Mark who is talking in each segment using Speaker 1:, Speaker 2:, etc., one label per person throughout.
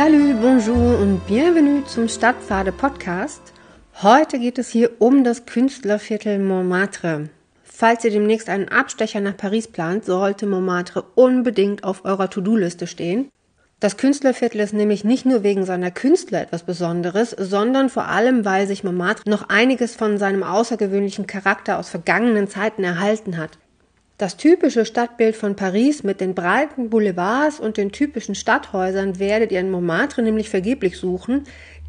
Speaker 1: Salut, bonjour und bienvenue zum Stadtpfade Podcast. Heute geht es hier um das Künstlerviertel Montmartre. Falls ihr demnächst einen Abstecher nach Paris plant, sollte Montmartre unbedingt auf eurer To-Do-Liste stehen. Das Künstlerviertel ist nämlich nicht nur wegen seiner Künstler etwas Besonderes, sondern vor allem, weil sich Montmartre noch einiges von seinem außergewöhnlichen Charakter aus vergangenen Zeiten erhalten hat. Das typische Stadtbild von Paris mit den breiten Boulevards und den typischen Stadthäusern werdet ihr in Montmartre nämlich vergeblich suchen.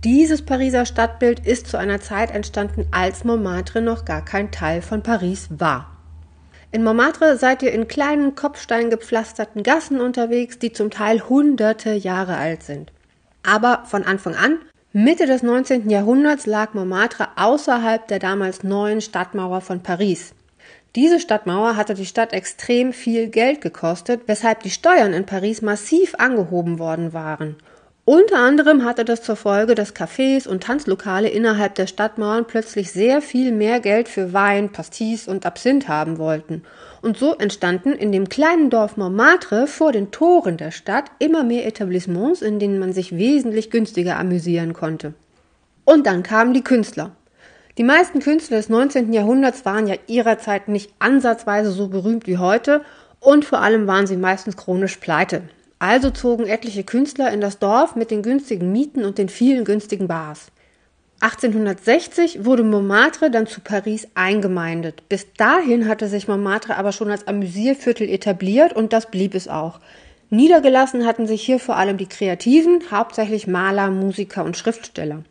Speaker 1: Dieses Pariser Stadtbild ist zu einer Zeit entstanden, als Montmartre noch gar kein Teil von Paris war. In Montmartre seid ihr in kleinen kopfsteingepflasterten Gassen unterwegs, die zum Teil hunderte Jahre alt sind. Aber von Anfang an, Mitte des 19. Jahrhunderts lag Montmartre außerhalb der damals neuen Stadtmauer von Paris. Diese Stadtmauer hatte die Stadt extrem viel Geld gekostet, weshalb die Steuern in Paris massiv angehoben worden waren. Unter anderem hatte das zur Folge, dass Cafés und Tanzlokale innerhalb der Stadtmauern plötzlich sehr viel mehr Geld für Wein, Pastis und Absinth haben wollten. Und so entstanden in dem kleinen Dorf Montmartre vor den Toren der Stadt immer mehr Etablissements, in denen man sich wesentlich günstiger amüsieren konnte. Und dann kamen die Künstler. Die meisten Künstler des 19. Jahrhunderts waren ja ihrerzeit nicht ansatzweise so berühmt wie heute und vor allem waren sie meistens chronisch pleite. Also zogen etliche Künstler in das Dorf mit den günstigen Mieten und den vielen günstigen Bars. 1860 wurde Montmartre dann zu Paris eingemeindet. Bis dahin hatte sich Montmartre aber schon als Amüsierviertel etabliert und das blieb es auch. Niedergelassen hatten sich hier vor allem die Kreativen, hauptsächlich Maler, Musiker und Schriftsteller.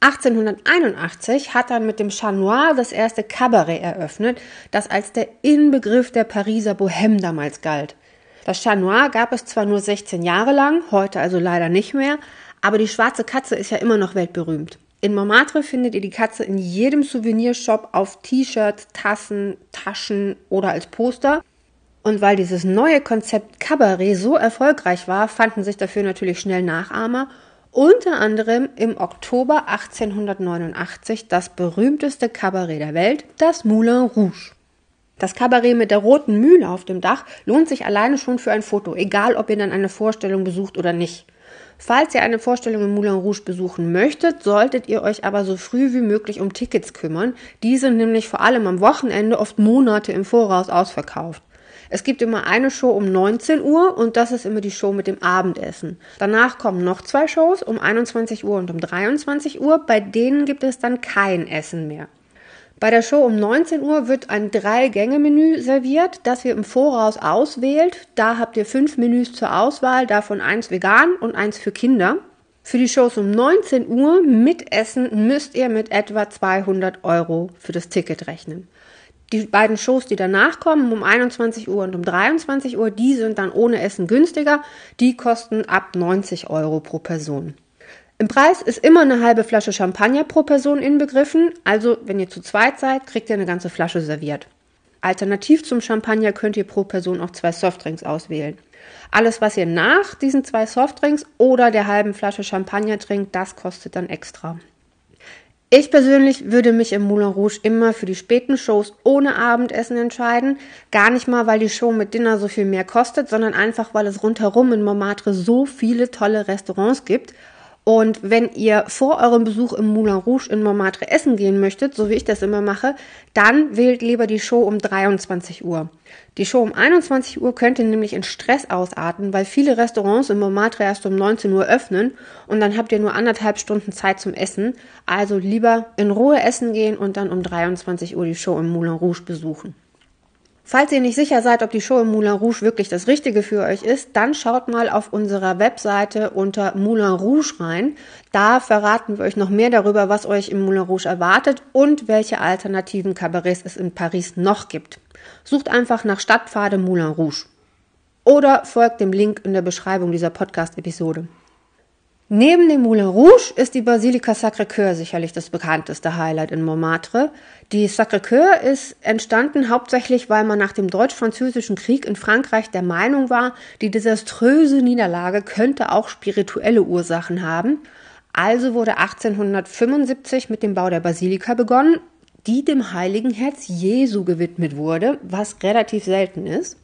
Speaker 1: 1881 hat er mit dem Chat Noir das erste Cabaret eröffnet, das als der Inbegriff der Pariser Bohème damals galt. Das Chat Noir gab es zwar nur 16 Jahre lang, heute also leider nicht mehr, aber die schwarze Katze ist ja immer noch weltberühmt. In Montmartre findet ihr die Katze in jedem Souvenirshop auf T-Shirts, Tassen, Taschen oder als Poster. Und weil dieses neue Konzept Cabaret so erfolgreich war, fanden sich dafür natürlich schnell Nachahmer unter anderem im Oktober 1889 das berühmteste Kabarett der Welt, das Moulin Rouge. Das Kabarett mit der roten Mühle auf dem Dach lohnt sich alleine schon für ein Foto, egal ob ihr dann eine Vorstellung besucht oder nicht. Falls ihr eine Vorstellung im Moulin Rouge besuchen möchtet, solltet ihr euch aber so früh wie möglich um Tickets kümmern. Die sind nämlich vor allem am Wochenende oft Monate im Voraus ausverkauft. Es gibt immer eine Show um 19 Uhr und das ist immer die Show mit dem Abendessen. Danach kommen noch zwei Shows um 21 Uhr und um 23 Uhr. Bei denen gibt es dann kein Essen mehr. Bei der Show um 19 Uhr wird ein Drei-Gänge-Menü serviert, das ihr im Voraus auswählt. Da habt ihr fünf Menüs zur Auswahl, davon eins vegan und eins für Kinder. Für die Shows um 19 Uhr mit Essen müsst ihr mit etwa 200 Euro für das Ticket rechnen. Die beiden Shows, die danach kommen, um 21 Uhr und um 23 Uhr, die sind dann ohne Essen günstiger. Die kosten ab 90 Euro pro Person. Im Preis ist immer eine halbe Flasche Champagner pro Person inbegriffen. Also, wenn ihr zu zweit seid, kriegt ihr eine ganze Flasche serviert. Alternativ zum Champagner könnt ihr pro Person auch zwei Softdrinks auswählen. Alles, was ihr nach diesen zwei Softdrinks oder der halben Flasche Champagner trinkt, das kostet dann extra. Ich persönlich würde mich im Moulin Rouge immer für die späten Shows ohne Abendessen entscheiden. Gar nicht mal, weil die Show mit Dinner so viel mehr kostet, sondern einfach, weil es rundherum in Montmartre so viele tolle Restaurants gibt und wenn ihr vor eurem Besuch im Moulin Rouge in Montmartre essen gehen möchtet, so wie ich das immer mache, dann wählt lieber die Show um 23 Uhr. Die Show um 21 Uhr könnte nämlich in Stress ausarten, weil viele Restaurants in Montmartre erst um 19 Uhr öffnen und dann habt ihr nur anderthalb Stunden Zeit zum Essen. Also lieber in Ruhe essen gehen und dann um 23 Uhr die Show im Moulin Rouge besuchen. Falls ihr nicht sicher seid, ob die Show im Moulin Rouge wirklich das Richtige für euch ist, dann schaut mal auf unserer Webseite unter Moulin Rouge rein. Da verraten wir euch noch mehr darüber, was euch im Moulin Rouge erwartet und welche alternativen Kabarets es in Paris noch gibt. Sucht einfach nach Stadtpfade Moulin Rouge. Oder folgt dem Link in der Beschreibung dieser Podcast-Episode. Neben dem Moulin Rouge ist die Basilika Sacré-Cœur sicherlich das bekannteste Highlight in Montmartre. Die Sacré-Cœur ist entstanden hauptsächlich, weil man nach dem Deutsch-Französischen Krieg in Frankreich der Meinung war, die desaströse Niederlage könnte auch spirituelle Ursachen haben. Also wurde 1875 mit dem Bau der Basilika begonnen, die dem heiligen Herz Jesu gewidmet wurde, was relativ selten ist.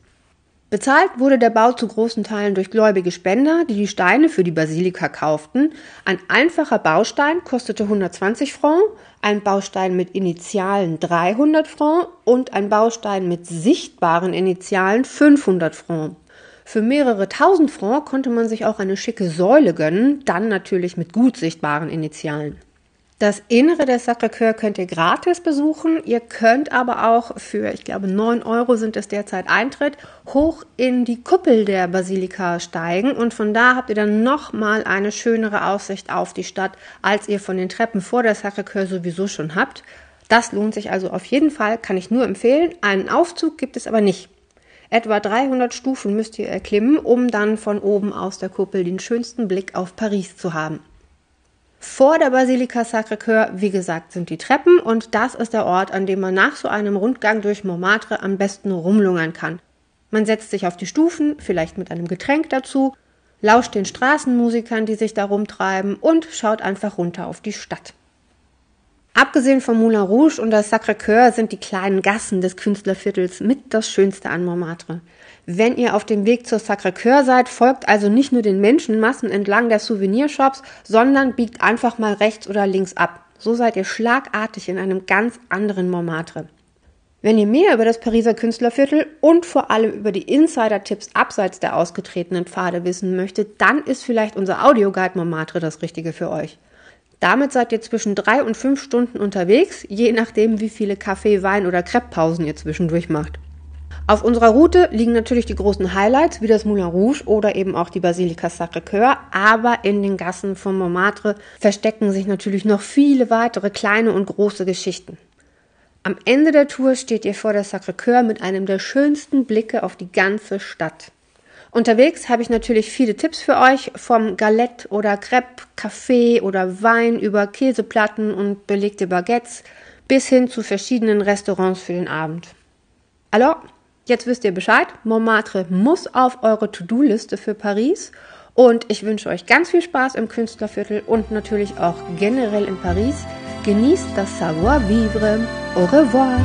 Speaker 1: Bezahlt wurde der Bau zu großen Teilen durch gläubige Spender, die die Steine für die Basilika kauften. Ein einfacher Baustein kostete 120 Francs, ein Baustein mit Initialen 300 Francs und ein Baustein mit sichtbaren Initialen 500 Francs. Für mehrere tausend Francs konnte man sich auch eine schicke Säule gönnen, dann natürlich mit gut sichtbaren Initialen. Das Innere des Sacré-Cœur könnt ihr gratis besuchen. Ihr könnt aber auch für, ich glaube, 9 Euro sind es derzeit Eintritt, hoch in die Kuppel der Basilika steigen und von da habt ihr dann nochmal eine schönere Aussicht auf die Stadt, als ihr von den Treppen vor der Sacré-Cœur sowieso schon habt. Das lohnt sich also auf jeden Fall, kann ich nur empfehlen. Einen Aufzug gibt es aber nicht. Etwa 300 Stufen müsst ihr erklimmen, um dann von oben aus der Kuppel den schönsten Blick auf Paris zu haben. Vor der Basilika Sacré-Cœur, wie gesagt, sind die Treppen und das ist der Ort, an dem man nach so einem Rundgang durch Montmartre am besten rumlungern kann. Man setzt sich auf die Stufen, vielleicht mit einem Getränk dazu, lauscht den Straßenmusikern, die sich da rumtreiben und schaut einfach runter auf die Stadt. Abgesehen vom Moulin Rouge und das Sacré-Cœur sind die kleinen Gassen des Künstlerviertels mit das Schönste an Montmartre. Wenn ihr auf dem Weg zur Sacré-Cœur seid, folgt also nicht nur den Menschenmassen entlang der Souvenirshops, sondern biegt einfach mal rechts oder links ab. So seid ihr schlagartig in einem ganz anderen Montmartre. Wenn ihr mehr über das Pariser Künstlerviertel und vor allem über die Insider-Tipps abseits der ausgetretenen Pfade wissen möchtet, dann ist vielleicht unser Audioguide Montmartre das Richtige für euch. Damit seid ihr zwischen drei und fünf Stunden unterwegs, je nachdem, wie viele Kaffee, Wein oder Krepppausen ihr zwischendurch macht. Auf unserer Route liegen natürlich die großen Highlights wie das Moulin Rouge oder eben auch die Basilika Sacré-Cœur, aber in den Gassen von Montmartre verstecken sich natürlich noch viele weitere kleine und große Geschichten. Am Ende der Tour steht ihr vor der Sacré-Cœur mit einem der schönsten Blicke auf die ganze Stadt. Unterwegs habe ich natürlich viele Tipps für euch, vom Galette oder Crepe, Kaffee oder Wein über Käseplatten und belegte Baguettes bis hin zu verschiedenen Restaurants für den Abend. Alors, Jetzt wisst ihr Bescheid. Montmartre muss auf eure To-Do-Liste für Paris. Und ich wünsche euch ganz viel Spaß im Künstlerviertel und natürlich auch generell in Paris. Genießt das Savoir-vivre. Au revoir.